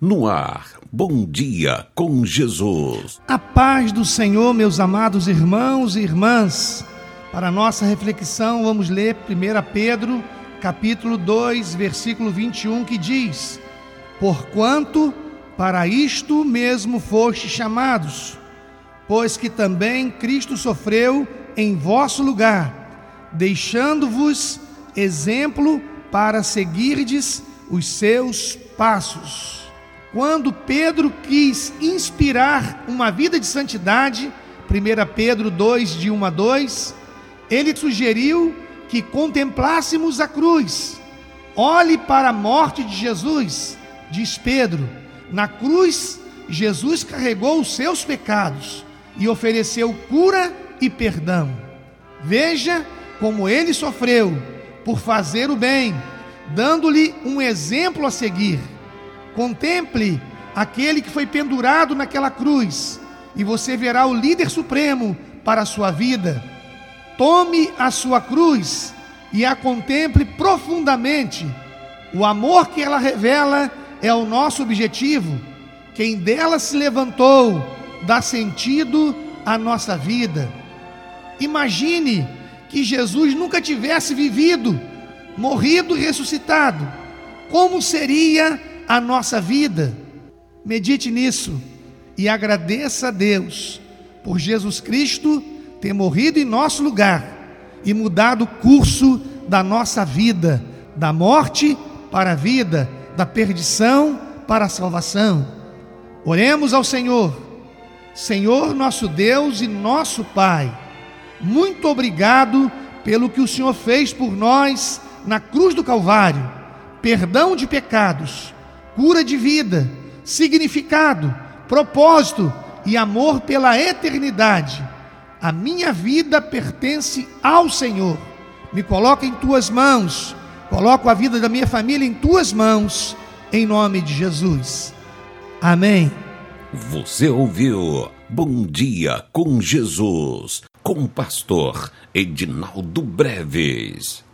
No ar, bom dia com Jesus. A paz do Senhor, meus amados irmãos e irmãs. Para nossa reflexão, vamos ler 1 Pedro, capítulo 2, versículo 21, que diz: Porquanto para isto mesmo foste chamados, pois que também Cristo sofreu em vosso lugar, deixando-vos exemplo para seguirdes os seus passos. Quando Pedro quis inspirar uma vida de santidade, 1 Pedro 2, de 1 a 2, ele sugeriu que contemplássemos a cruz. Olhe para a morte de Jesus, diz Pedro. Na cruz, Jesus carregou os seus pecados e ofereceu cura e perdão. Veja como ele sofreu por fazer o bem, dando-lhe um exemplo a seguir. Contemple aquele que foi pendurado naquela cruz e você verá o líder supremo para a sua vida. Tome a sua cruz e a contemple profundamente. O amor que ela revela é o nosso objetivo. Quem dela se levantou dá sentido à nossa vida. Imagine que Jesus nunca tivesse vivido, morrido e ressuscitado. Como seria a nossa vida. Medite nisso e agradeça a Deus por Jesus Cristo ter morrido em nosso lugar e mudado o curso da nossa vida, da morte para a vida, da perdição para a salvação. Oremos ao Senhor. Senhor nosso Deus e nosso Pai, muito obrigado pelo que o Senhor fez por nós na cruz do Calvário. Perdão de pecados cura de vida, significado, propósito e amor pela eternidade. A minha vida pertence ao Senhor. Me coloca em tuas mãos. Coloco a vida da minha família em tuas mãos, em nome de Jesus. Amém. Você ouviu Bom Dia com Jesus, com o pastor Edinaldo Breves.